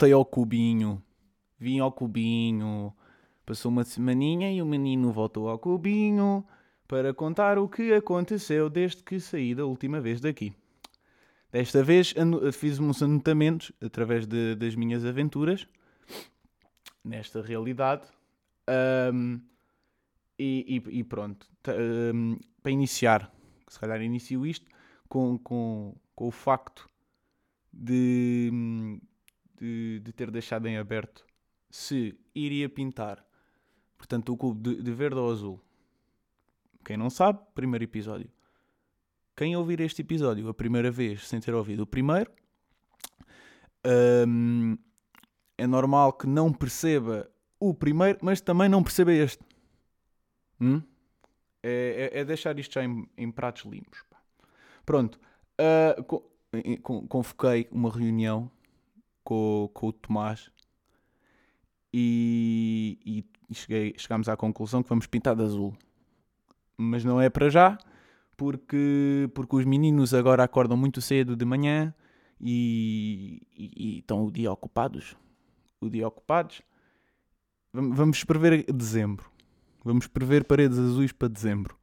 voltei ao cubinho, vim ao cubinho, passou uma semaninha e o menino voltou ao cubinho para contar o que aconteceu desde que saí da última vez daqui. Desta vez fiz uns anotamentos através de, das minhas aventuras nesta realidade. Um, e, e, e, pronto, um, para iniciar, se calhar inicio isto com, com, com o facto de, de, de, ter deixado em aberto se iria pintar, portanto, o cubo de, de verde ou azul. Quem não sabe, primeiro episódio. Quem ouvir este episódio a primeira vez sem ter ouvido o primeiro, um, é normal que não perceba o primeiro, mas também não perceba este. Hum? É, é, é, deixar isto já em, em pratos limpos. Pronto. Uh, convoquei uma reunião com, com o Tomás e, e cheguei, chegámos à conclusão que vamos pintar de azul. Mas não é para já, porque, porque os meninos agora acordam muito cedo de manhã e, e, e estão o dia ocupados o dia ocupados. Vamos prever dezembro. Vamos prever paredes azuis para dezembro.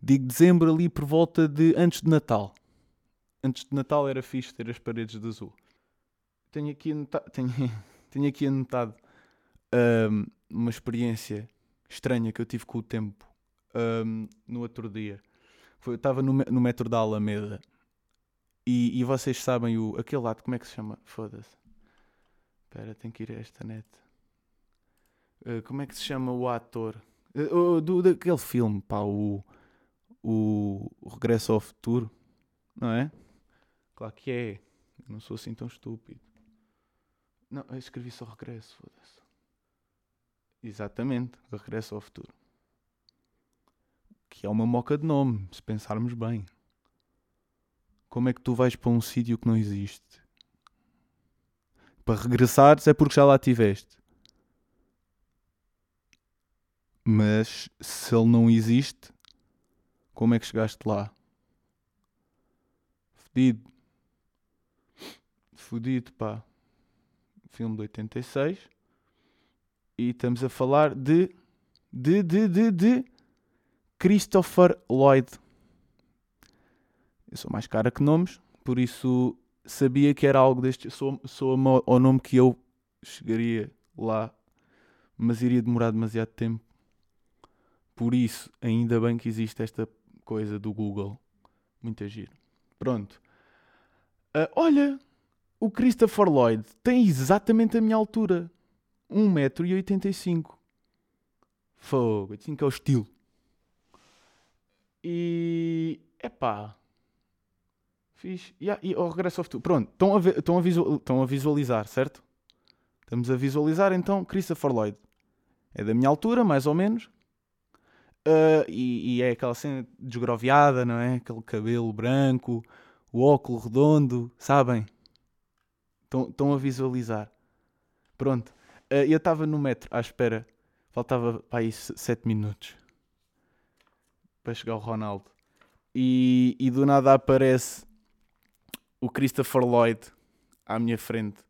Digo dezembro ali por volta de antes de Natal. Antes de Natal era fixe ter as paredes de azul. Tenho aqui anotado, tenho, tenho aqui anotado um, uma experiência estranha que eu tive com o tempo um, no outro dia. Foi, eu estava no, no metro da Alameda e, e vocês sabem o, aquele lado, como é que se chama? Foda-se. Espera, tenho que ir a esta net. Uh, como é que se chama o ator? Uh, do, daquele filme, pá, o, o, Regresso ao Futuro, não é? Claro que é. não sou assim tão estúpido. Não, eu escrevi só Regresso, foda-se. Exatamente, Regresso ao Futuro. Que é uma moca de nome, se pensarmos bem. Como é que tu vais para um sítio que não existe? Para regressares é porque já lá tiveste. Mas se ele não existe, como é que chegaste lá? Fodido. Fodido, pá. Filme de 86. E estamos a falar de. De, de, de, de. Christopher Lloyd. Eu sou mais cara que nomes, por isso sabia que era algo deste. Sou, sou ao nome que eu chegaria lá, mas iria demorar demasiado tempo. Por isso, ainda bem que existe esta coisa do Google. Muito giro. Pronto. Uh, olha, o Christopher Lloyd tem exatamente a minha altura. 1,85m. Fogo, assim que é o estilo. E. Epá. Fiz. Yeah, e ao regresso ao futuro. Pronto, estão a, ver, estão, a visual, estão a visualizar, certo? Estamos a visualizar então Christopher Lloyd. É da minha altura, mais ou menos. Uh, e, e, é aquela cena desgroviada, não é? Aquele cabelo branco, o óculo redondo, sabem? Estão, estão a visualizar. Pronto. Uh, eu estava no metro à espera. Faltava para aí 7 minutos para chegar o Ronaldo. E, e do nada aparece o Christopher Lloyd à minha frente.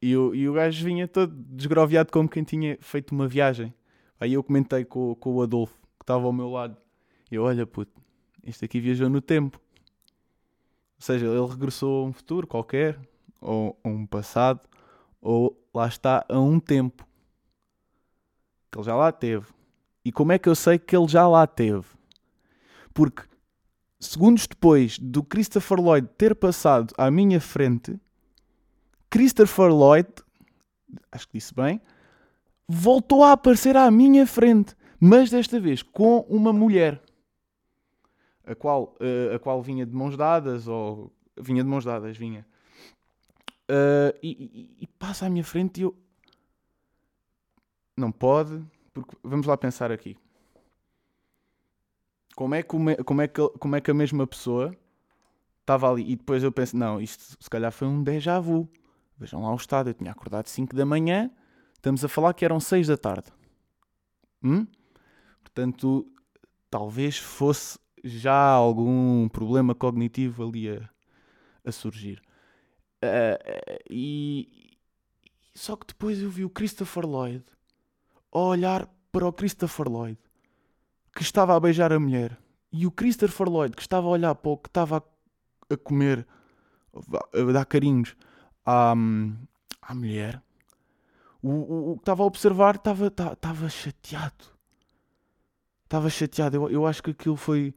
E o, e o gajo vinha todo desgroviado como quem tinha feito uma viagem. Aí eu comentei com, com o Adolfo, que estava ao meu lado. E eu, olha puto, este aqui viajou no tempo. Ou seja, ele regressou a um futuro qualquer, ou a um passado, ou lá está, a um tempo. Que ele já lá teve. E como é que eu sei que ele já lá teve? Porque segundos depois do Christopher Lloyd ter passado à minha frente, Christopher Lloyd, acho que disse bem, voltou a aparecer à minha frente, mas desta vez com uma mulher, a qual, uh, a qual vinha de mãos dadas, ou vinha de mãos dadas, vinha. Uh, e, e, e, passa à minha frente e eu. Não pode, porque vamos lá pensar aqui. Como é que, uma, como é que, como é que a mesma pessoa estava ali? E depois eu penso, não, isto se calhar foi um déjà vu. Vejam lá o estado, eu tinha acordado 5 da manhã, estamos a falar que eram 6 da tarde. Hum? Portanto, talvez fosse já algum problema cognitivo ali a, a surgir. Uh, e, só que depois eu vi o Christopher Lloyd a olhar para o Christopher Lloyd que estava a beijar a mulher e o Christopher Lloyd que estava a olhar para o que estava a, comer, a dar carinhos à, à mulher. O, o, o que estava a observar estava, estava chateado. Estava chateado. Eu, eu acho que aquilo foi.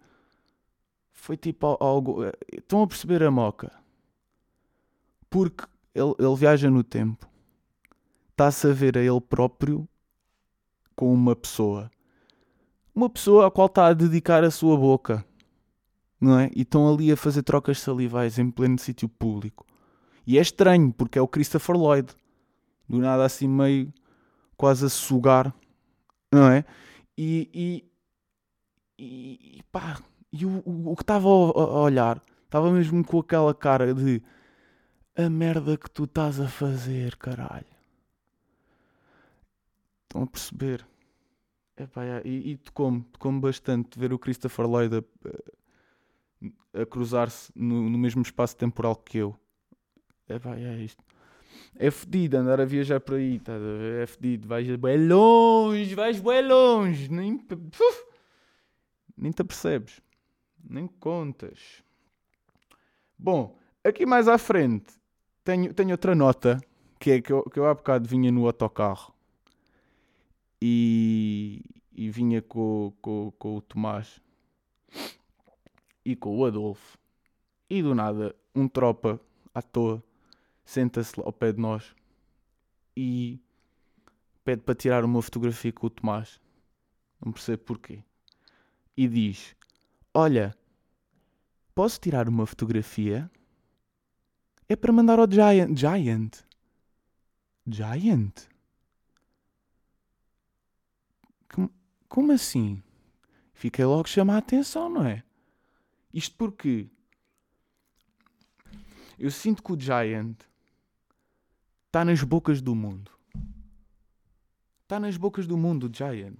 Foi tipo algo. Estão a perceber a moca? Porque ele, ele viaja no tempo. Está-se a ver a ele próprio com uma pessoa. Uma pessoa à qual está a dedicar a sua boca. Não é? E estão ali a fazer trocas salivais em pleno sítio público. E é estranho, porque é o Christopher Lloyd. Do nada assim meio quase a sugar. Não é? E, e, e, pá, e o, o, que estava a olhar estava mesmo com aquela cara de a merda que tu estás a fazer, caralho. Estão a perceber? Epá, é, e, e tocou-me, tocou-me bastante ver o Christopher Lloyd a, a, cruzar-se no, no, mesmo espaço temporal que eu. Epá, é isto. É fedido andar a viajar por aí, tá? é fedido. Vais bem longe, vais bem longe. Nem, nem te percebes. Nem contas. Bom, aqui mais à frente tenho, tenho outra nota, que é que eu, que eu há bocado vinha no autocarro e, e vinha com, com, com o Tomás e com o Adolfo. E do nada, um tropa à toa senta-se ao pé de nós e pede para tirar uma fotografia com o Tomás. Não percebo porquê. E diz: Olha, posso tirar uma fotografia? É para mandar ao Giant. Giant? Giant? Como, como assim? Fiquei logo chamar a atenção, não é? Isto porque eu sinto que o Giant está nas bocas do mundo. Está nas bocas do mundo o Giant.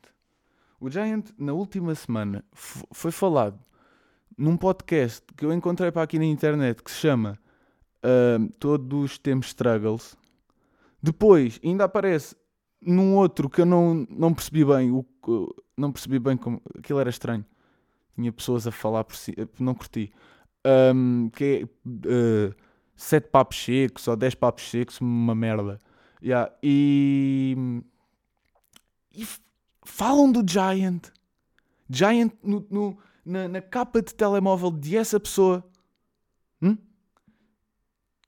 O Giant, na última semana, foi falado num podcast que eu encontrei para aqui na internet que se chama uh, todos temos struggles. Depois ainda aparece num outro que eu não, não percebi bem, o, não percebi bem como aquilo era estranho. Tinha pessoas a falar por si, não curti. Um, que é uh, sete papos secos ou dez papos secos, uma merda. Yeah. E, e falam do Giant. Giant no, no na, na, capa de telemóvel de essa pessoa.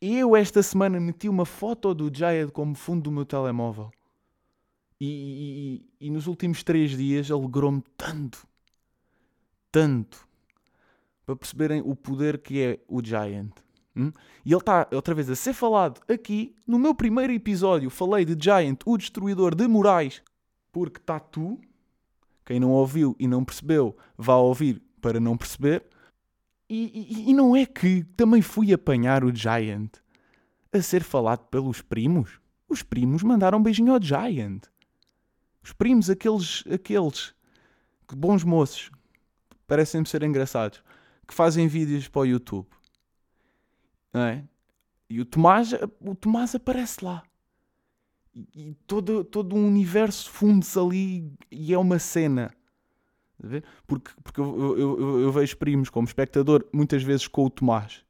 Eu esta semana meti uma foto do Jayed como fundo do meu telemóvel. E, e, e nos últimos três dias alegrou-me tanto, tanto, para perceberem o poder que é o Giant. Hum? E ele está outra vez a ser falado aqui. No meu primeiro episódio falei de Giant, o destruidor de morais, porque está tu. Quem não ouviu e não percebeu, vá ouvir para não perceber. E, e, e, não é que também fui apanhar o Giant a ser falado pelos primos? Os primos mandaram um beijinho ao Giant. Os primos, aqueles, aqueles bons moços, parecem-me ser engraçados, que fazem vídeos para o YouTube. É? E o Tomás, o Tomás aparece lá. E, e todo, todo um universo funde-se ali e é uma cena. Porque, porque eu, eu, eu, eu, vejo primos como espectador muitas vezes com o Tomás.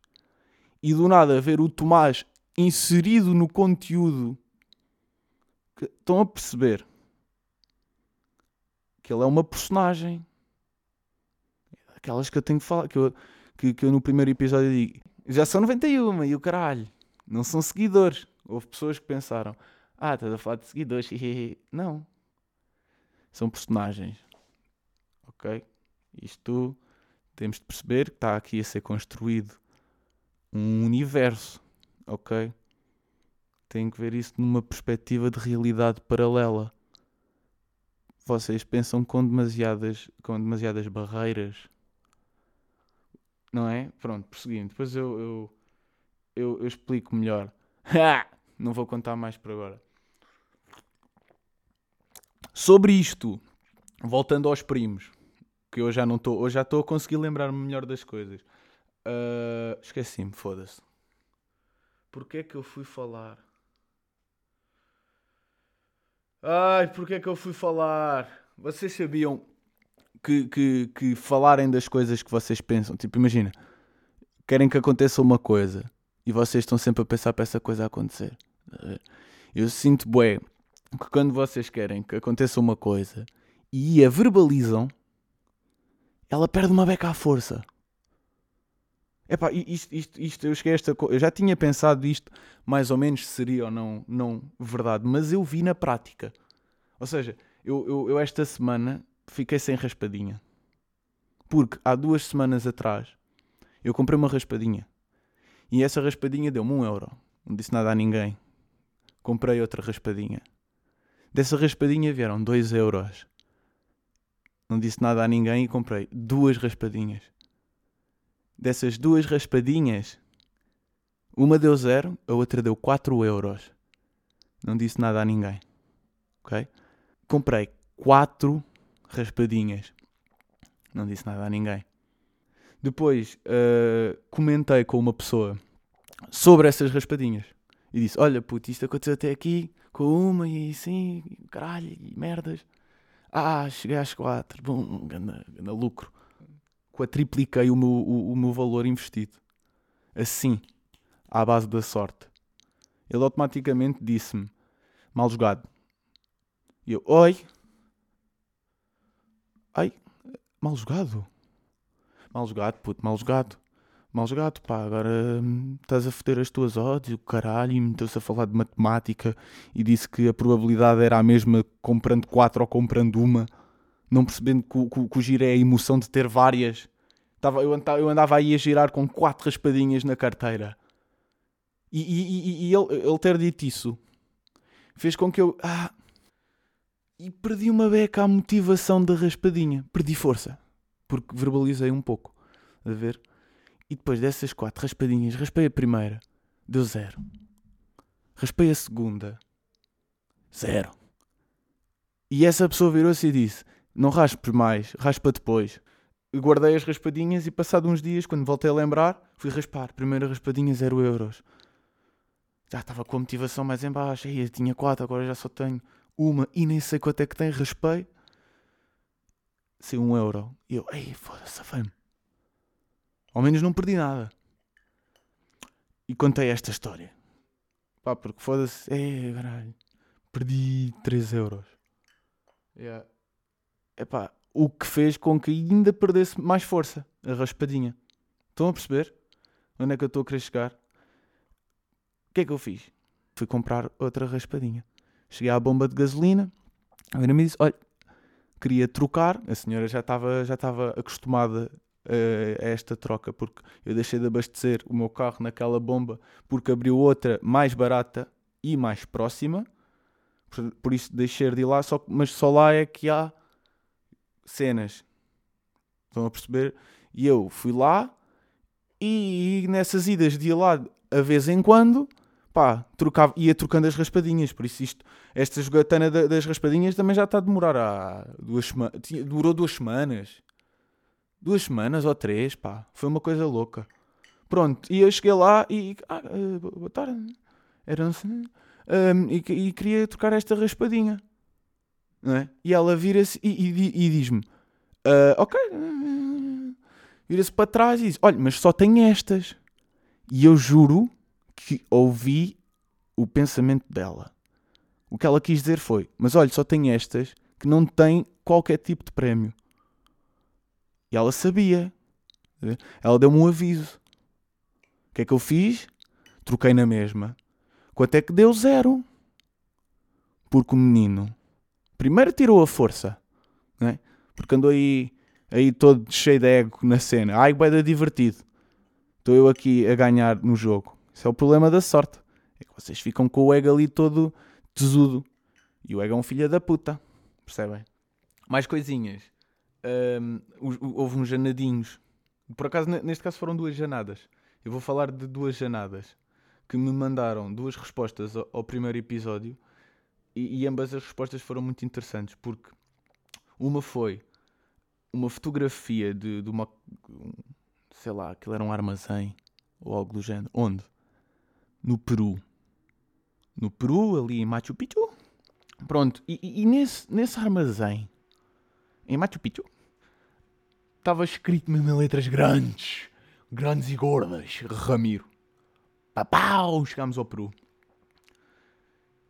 E do nada ver o Tomás inserido no conteúdo. Que, estão a perceber que ele é uma personagem. Aquelas que eu tenho que falar. Que eu, que, que eu no primeiro episódio digo. Já são 91 e o caralho. Não são seguidores. Houve pessoas que pensaram: Ah, estás a falar de seguidores. Não. São personagens ok? Isto temos de perceber que está aqui a ser construído um universo, ok? Tem que ver isso numa perspectiva de realidade paralela. Vocês pensam com demasiadas, com demasiadas barreiras, não é? Pronto, prosseguindo. Depois eu, eu, eu, eu explico melhor. não vou contar mais por agora. Sobre isto, voltando aos primos que eu já não estou, já estou a conseguir lembrar-me melhor das coisas. Uh, Esqueci-me, foda-se. Porquê é que eu fui falar? Ai, porque é que eu fui falar? Vocês sabiam que, que, que falarem das coisas que vocês pensam? Tipo, imagina, querem que aconteça uma coisa e vocês estão sempre a pensar para essa coisa acontecer. Eu sinto, bué, que quando vocês querem que aconteça uma coisa e a verbalizam, ela perde uma beca à força. Epá, isto, isto, isto, eu cheguei a esta Eu já tinha pensado isto, mais ou menos, seria ou não, não verdade, mas eu vi na prática. Ou seja, eu, eu, eu esta semana fiquei sem raspadinha. Porque há duas semanas atrás eu comprei uma raspadinha. E essa raspadinha deu-me um euro. Não disse nada a ninguém. Comprei outra raspadinha. Dessa raspadinha vieram dois euros. Não disse nada a ninguém e comprei duas raspadinhas dessas duas raspadinhas, uma deu zero, a outra deu 4 euros. Não disse nada a ninguém. Ok? Comprei quatro raspadinhas. Não disse nada a ninguém. Depois uh, comentei com uma pessoa sobre essas raspadinhas. E disse: Olha, puto, isto aconteceu até aqui com uma e assim, caralho, e merdas. Ah, cheguei às quatro. Bom, ganda, ganda lucro quadripliquei o meu, o, o meu valor investido. Assim, à base da sorte. Ele automaticamente disse-me: mal jogado. E eu: oi. Ai, mal jogado. Mal jogado, puto, mal jogado. Mal jogado, pá. Agora hum, estás a foder as tuas odds, o caralho, e meteu-se a falar de matemática e disse que a probabilidade era a mesma comprando quatro ou comprando uma não percebendo que, que, que o giro é a emoção de ter várias. Tava, eu, andava, eu andava aí a girar com quatro raspadinhas na carteira. E, e, e, e ele, ele ter dito isso fez com que eu. Ah, e perdi uma beca à motivação da raspadinha. Perdi força. Porque verbalizei um pouco. A ver? E depois dessas quatro raspadinhas, raspei a primeira. Deu zero. Raspei a segunda. Zero. E essa pessoa virou-se e disse: não raspes mais, raspa depois. Guardei as raspadinhas e passado uns dias, quando voltei a lembrar, fui raspar. Primeira raspadinha, 0 euros. Já estava com a motivação mais em baixo. Aí, tinha 4, agora já só tenho uma e nem sei quanto é que tem. Raspei. Sei 1 um euro. E eu, ei, foda-se, fame. Ao menos não perdi nada. E contei esta história. Pá, porque foda-se, é, caralho. Perdi 3 euros. Yeah epá, o que fez com que ainda perdesse mais força, a raspadinha. Estão a perceber? Onde é que eu estou a querer chegar? O que é que eu fiz? Fui comprar outra raspadinha. Cheguei à bomba de gasolina, a menina me disse: Olha, queria trocar. A senhora já estava já estava acostumada a, a esta troca, porque eu deixei de abastecer o meu carro naquela bomba, porque abriu outra mais barata e mais próxima. Por, por isso deixei de ir lá, só, mas só lá é que há cenas. Estão a perceber? E eu fui lá e nessas idas de ir lá a vez em quando, pá, trocava, ia trocando as raspadinhas. Por isso, isto, esta jogatana das raspadinhas também já está a demorar há duas semanas. Duas semanas. Duas semanas ou três, pá. Foi uma coisa louca. Pronto, e eu cheguei lá e. Ah, eh, boa tarde. Era um, um, e, e queria trocar esta raspadinha não é? E ela vira-se e, e, e diz-me: uh, Ok, vira-se para trás e diz: Olha, mas só tem estas. E eu juro que ouvi o pensamento dela. O que ela quis dizer foi: Mas olha, só tem estas que não têm qualquer tipo de prémio. E ela sabia. Ela deu-me um aviso. O que é que eu fiz? Troquei na mesma. Quanto é que deu? Zero. Porque o menino primeiro tirou a força, não é? Porque andou aí, aí todo cheio de ego na cena. Ai, vai divertido. Estou eu aqui a ganhar no jogo. Isso é o problema da sorte. É que vocês ficam com o ego ali todo tesudo. E o ego é um filho da puta. Percebem? Mais coisinhas. Um, houve uns janadinhos. Por acaso, neste caso foram duas janadas. Eu vou falar de duas janadas que me mandaram duas respostas ao, primeiro episódio e, e, ambas as respostas foram muito interessantes, porque uma foi uma fotografia de, de uma. sei lá, aquilo era um armazém ou algo do género. Onde? No Peru. No Peru, ali em Machu Picchu. Pronto, e, e- e nesse, nesse armazém, em Machu Picchu, estava escrito mesmo em letras grandes, grandes e gordas, Ramiro. Papau, chegámos ao Peru.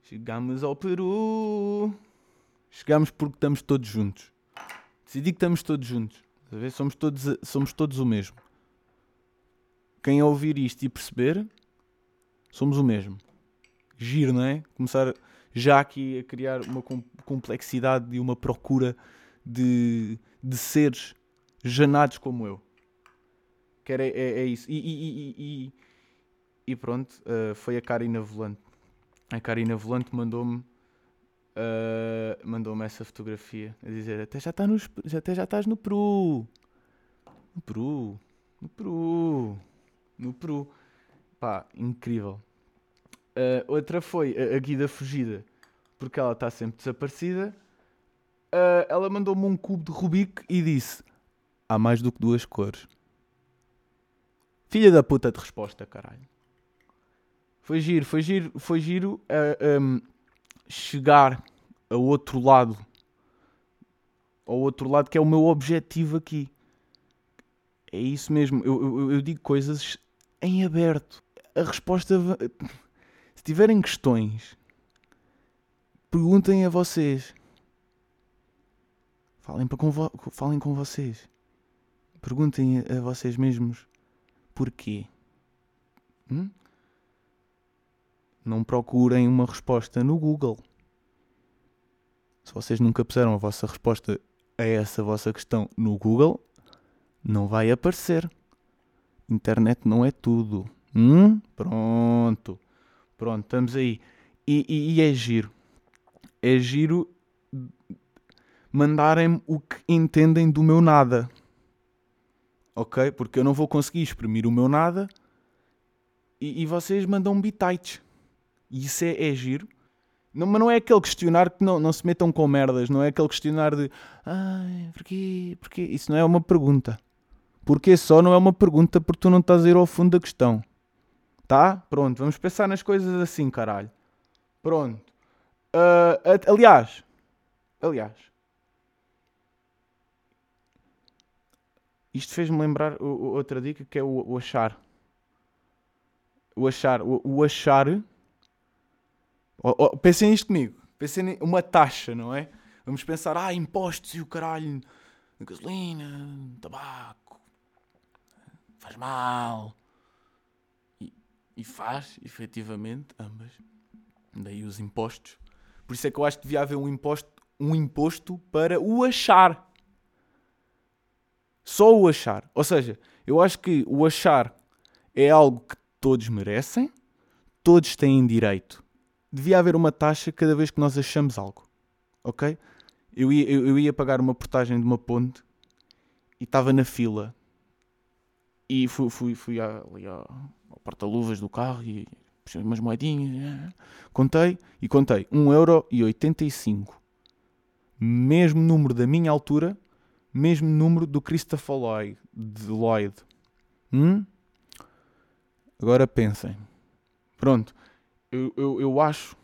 Chegámos ao Peru. Chegámos porque estamos todos juntos. Decidi que estamos todos juntos. Somos todos, somos todos o mesmo. Quem ouvir isto e perceber, somos o mesmo. Giro, não é? Começar já aqui a criar uma com- complexidade e uma procura de, de seres janados como eu. Que era, é, é isso. E, e- e- e- pronto, eh, foi a Karina Volante. A Karina Volante mandou-me Uh, mandou-me essa fotografia a dizer até já, tá já, até já estás no Peru no Peru no Peru no Peru pá, incrível Uh, outra foi a, a Guida Fugida porque ela está sempre desaparecida Uh, ela mandou-me um cubo de Rubik e disse há mais do que duas cores filha da puta de resposta caralho foi giro, foi giro, foi giro uh, um, chegar ao outro lado. Ao outro lado, que é o meu objetivo aqui. É isso mesmo. Eu, eu, eu digo coisas em aberto. A resposta. Se tiverem questões, perguntem a vocês. Falem, com falem com vocês. Perguntem a, a vocês mesmos porquê. Hum? Não procurem uma resposta no Google. Se vocês nunca puseram a vossa resposta a essa vossa questão no Google, não vai aparecer. Internet não é tudo. Hum? Pronto. Pronto, estamos aí. E, e- e é giro. É giro mandarem-me o que entendem do meu nada. Ok? Porque eu não vou conseguir exprimir o meu nada e, e vocês mandam bitites. E isso é, é giro. Não, mas não é aquele questionar que não, não se metam com merdas. Não é aquele questionar de ai, porquê? Porquê? Isso não é uma pergunta. Porquê só não é uma pergunta porque tu não estás a ir ao fundo da questão. Tá? Pronto, vamos pensar nas coisas assim, caralho. Pronto. A- aliás, aliás, isto fez-me lembrar outra dica que é o, achar. O achar, o, achar. Oh, oh, pensem nisto comigo. Pensem em uma taxa, não é? Vamos pensar, ah, impostos e o caralho, gasolina, tabaco, faz mal. E, e faz, efetivamente, ambas. Daí os impostos. Por isso é que eu acho que devia haver um imposto, um imposto para o achar. Só o achar. Ou seja, eu acho que o achar é algo que todos merecem, todos têm direito. Devia haver uma taxa cada vez que nós achamos algo. Ok? Eu ia, eu, ia pagar uma portagem de uma ponte e estava na fila. E fui, fui, fui ali ao, ao porta-luvas do carro e puxei umas moedinhas. eh, Contei e contei 1,85€. Mesmo número da minha altura, mesmo número do Christopher Lloyd. De Lloyd. Hum? Agora pensem. Pronto. Eu, eu, eu acho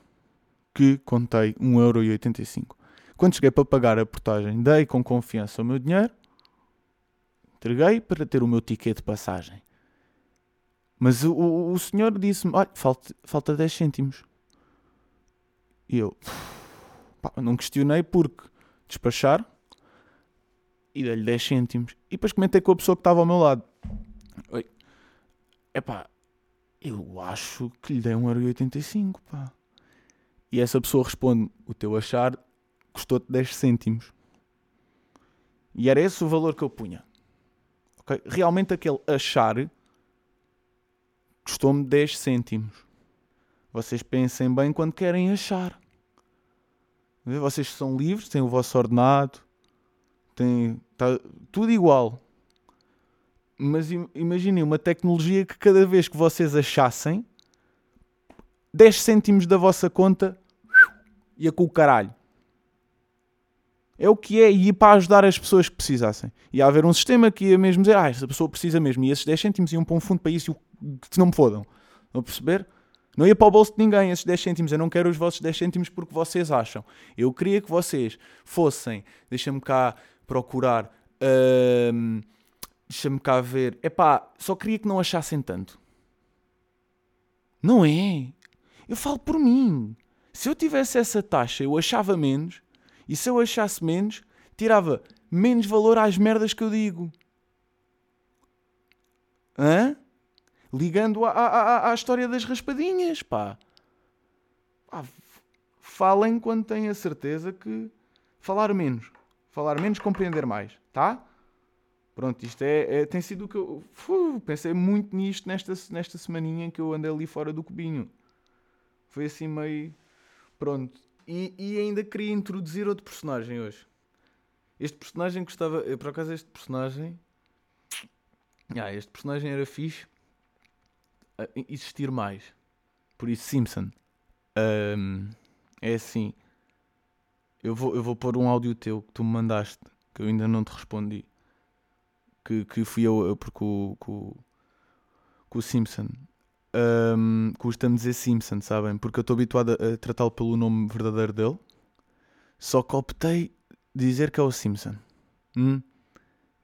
que contei 1,85€. Quando cheguei para pagar a portagem, dei com confiança o meu dinheiro, entreguei para ter o meu ticket de passagem. Mas o, o, o senhor disse-me: Olha, falta, falta 10 cêntimos. E eu pá, não questionei porque despachar e dei-lhe 10 cêntimos. E depois comentei com a pessoa que estava ao meu lado: Oi, epá, eu acho que lhe dei 1,85€. Pá. E essa pessoa responde: O teu achar custou-te 10 cêntimos. E era esse o valor que eu punha. Ok? Realmente aquele achar custou-me 10 cêntimos. Vocês pensem bem quando querem achar. Vocês são livres, têm o vosso ordenado, têm tá tudo igual. Mas im- imaginem uma tecnologia que cada vez que vocês achassem 10 cêntimos da vossa conta ia com o caralho. É o que é, e para ajudar as pessoas que precisassem. Ia haver um sistema que ia mesmo dizer, ah, esta pessoa precisa mesmo, e esses 10 cêntimos iam para um fundo para isso, que não me fodam. Estão a perceber? Não ia para o bolso de ninguém esses 10 cêntimos. Eu não quero os vossos 10 cêntimos porque vocês acham. Eu queria que vocês fossem. Deixa-me cá procurar. hum, Deixa-me cá ver. Epá, só queria que não achassem tanto. Não é? Eu falo por mim. Se eu tivesse essa taxa, eu achava menos. E se eu achasse menos, tirava menos valor às merdas que eu digo. Hã? Ligando à, à, à- história das raspadinhas, pá. Pá, f- Falem quando têm a certeza que falar menos. Falar menos, compreender mais, tá? Pronto, isto é, é- tem sido o que eu pensei muito nisto nesta, nesta semaninha em que eu andei ali fora do cubinho. Foi assim meio. Pronto. E, e ainda queria introduzir outro personagem hoje. Este personagem gostava. Por acaso, este personagem. Ah, este personagem era fixe. a existir mais. Por isso, Simpson. ahm, é assim. Eu vou, eu vou pôr um áudio teu que tu me mandaste. Que eu ainda não te respondi. Que, que fui eu, eu porque o, com, com o Simpson. ahm, Custa-me dizer Simpson, sabem? Porque eu estou habituado a, a tratá-lo pelo nome verdadeiro dele. Só que optei dizer que é o Simpson. Hum?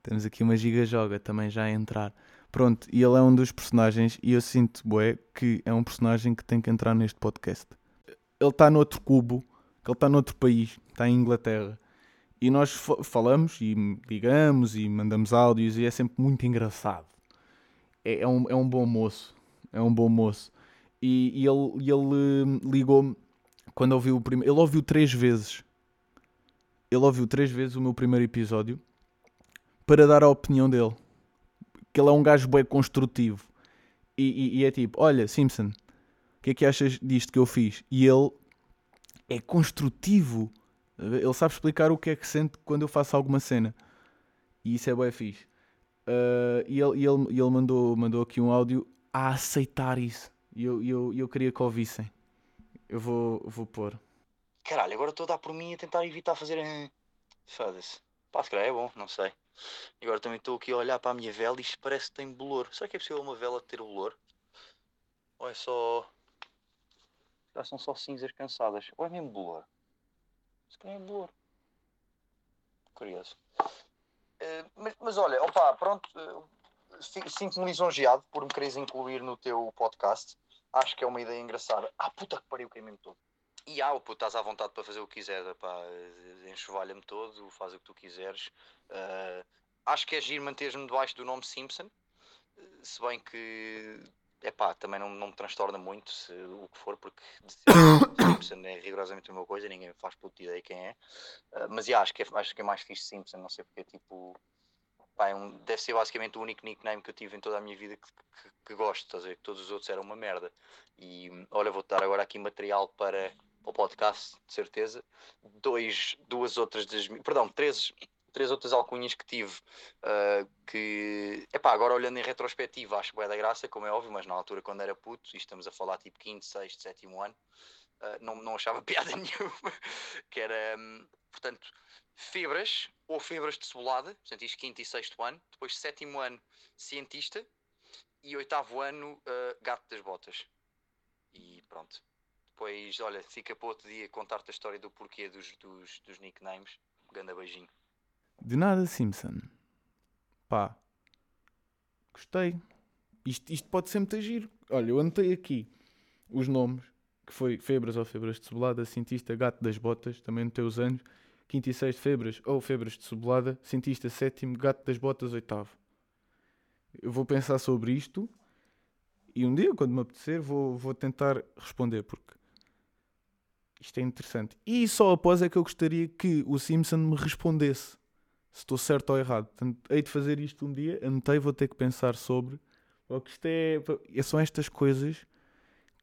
Temos aqui uma giga joga também já a entrar. Pronto, e ele é um dos personagens, e eu sinto, bué, que é um personagem que tem que entrar neste podcast. Ele está noutro cubo, que ele está noutro país, está em Inglaterra. E nós fa- falamos e ligamos e mandamos áudios e é sempre muito engraçado. É, é um, é um bom moço. É um bom moço. E, e ele, ele hum, ligou-me quando ouviu o primeiro. Ele ouviu três vezes. Ele ouviu três vezes o meu primeiro episódio para dar a opinião dele. Que ele é um gajo bem construtivo. E, e- e é tipo: Olha, Simpson, o que é que achas disto que eu fiz? E ele é construtivo. Ele sabe explicar o que é que sente quando eu faço alguma cena. E isso é bem fixe. Ah, e ele, ele, ele mandou, mandou aqui um áudio a aceitar isso. E eu, eu, eu queria que ouvissem. Eu vou, vou pôr. Caralho, agora estou a dar por mim a tentar evitar fazer. Foda-se. Pá, se calhar é bom, não sei. E agora também estou aqui a olhar para a minha vela e isto parece que tem bolor. Será que é possível uma vela ter bolor? Ou é só. Já são só cinzas cansadas? Ou é mesmo bolor? Se calhar é bolor. Curioso. Eh, mas, mas olha, opá, pronto. eh, fi- Sinto-me lisonjeado por me quereres incluir no teu podcast. Acho que é uma ideia engraçada. Ah, puta que pariu, queimei-me todo. E ah, puto, estás à vontade para fazer o que quiseres, pá, enxovalha-me todo, faz o que tu quiseres. Ah, acho que é giro manteres-me debaixo do nome Simpson, eh, se bem que, é pá, também não, não me transtorna muito se, o que for, porque Simpson é rigorosamente a mesma coisa, ninguém faz puta ideia quem é. Ah, mas yeah, acho, que é, acho que é mais fixe Simpson, não sei porque, tipo, pá, é um- deve ser basicamente o único nickname que eu tive em toda a minha vida que, que, que gosto, estás a ver? Que todos os outros eram uma merda. E olha, vou dar agora aqui material para para o podcast, de certeza. Dois, duas outras das perdão, três, três outras alcunhas que tive ah, que, epá, agora olhando em retrospectiva, acho que é da graça, como é óbvio, mas na altura quando era puto, e estamos a falar tipo quinto, sexto, sétimo ano, ah, não, não achava piada nenhuma, que era, hum, portanto, febras ou febras de cebolada, portanto, isto quinto e sexto ano, depois sétimo ano, cientista, e oitavo ano, ah, gato das botas. E pronto. Depois, olha, fica para outro dia contar-te a história do porquê dos, dos, dos nicknames. Ganda beijinho. De nada, Simpson. Pá. Gostei. Isto, isto pode ser muito giro. Olha, eu anotei aqui os nomes, que foi Febras ou Febras de Cebolada, Cientista, Gato das Botas, também no teus anos. Quinto e sexto, Febras ou Febras de Cebolada, Cientista, sétimo, Gato das Botas, oitavo. Eu vou pensar sobre isto e um dia, quando me apetecer, vou, vou tentar responder, porque isto é interessante. E só após é que eu gostaria que o Simpson me respondesse se estou certo ou errado. Portanto, hei de fazer isto um dia, anotei, vou ter que pensar sobre. Porque isto é, é- são estas coisas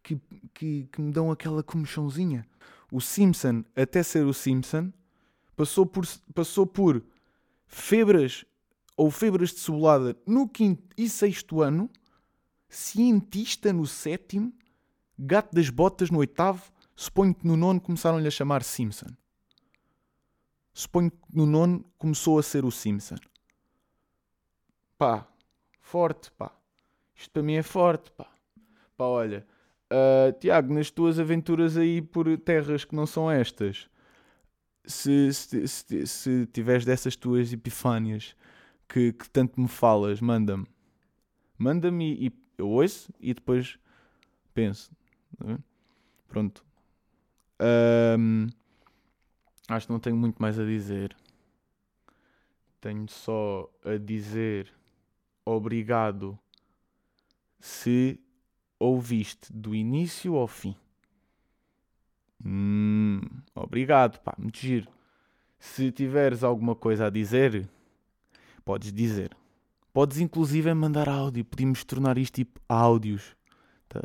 que, que, que me dão aquela comichãozinha. O Simpson, até ser o Simpson, passou por, passou por febras ou febras de cebolada no quinto e sexto ano, cientista no sétimo, gato das botas no oitavo, suponho que no nono começaram-lhe a chamar Simpson. Suponho que no nono começou a ser o Simpson. Pá, forte, pá. Isto para mim é forte, pá. Pá, olha, Uh, Tiago, nas tuas aventuras aí por terras que não são estas, se, se, se, se tiveres dessas tuas epifânias que, que tanto me falas, manda-me. Manda-me e, e, eu ouço e depois penso. Tá Pronto. Um, acho que não tenho muito mais a dizer. Tenho só a dizer obrigado se ouviste do início ao fim. Hum, obrigado, pá, muito giro. Se tiveres alguma coisa a dizer, podes dizer. Podes inclusive mandar áudio. Podíamos tornar isto tipo áudios. Tá?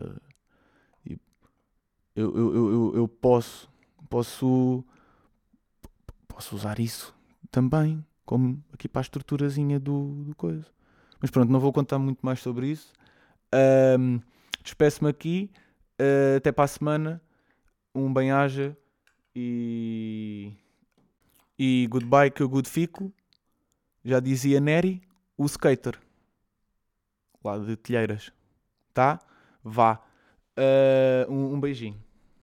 Eu, eu, eu, eu posso, posso, posso usar isso também, como aqui para a estruturazinha do, do coisa. Mas pronto, não vou contar muito mais sobre isso. Um, Despeço-me aqui. Uh, até para a semana. Um bem-aja. E. E goodbye, que eu good fico. Já dizia Neri, o skater. Lá de Telheiras. Tá? Vá. Uh, um, um beijinho.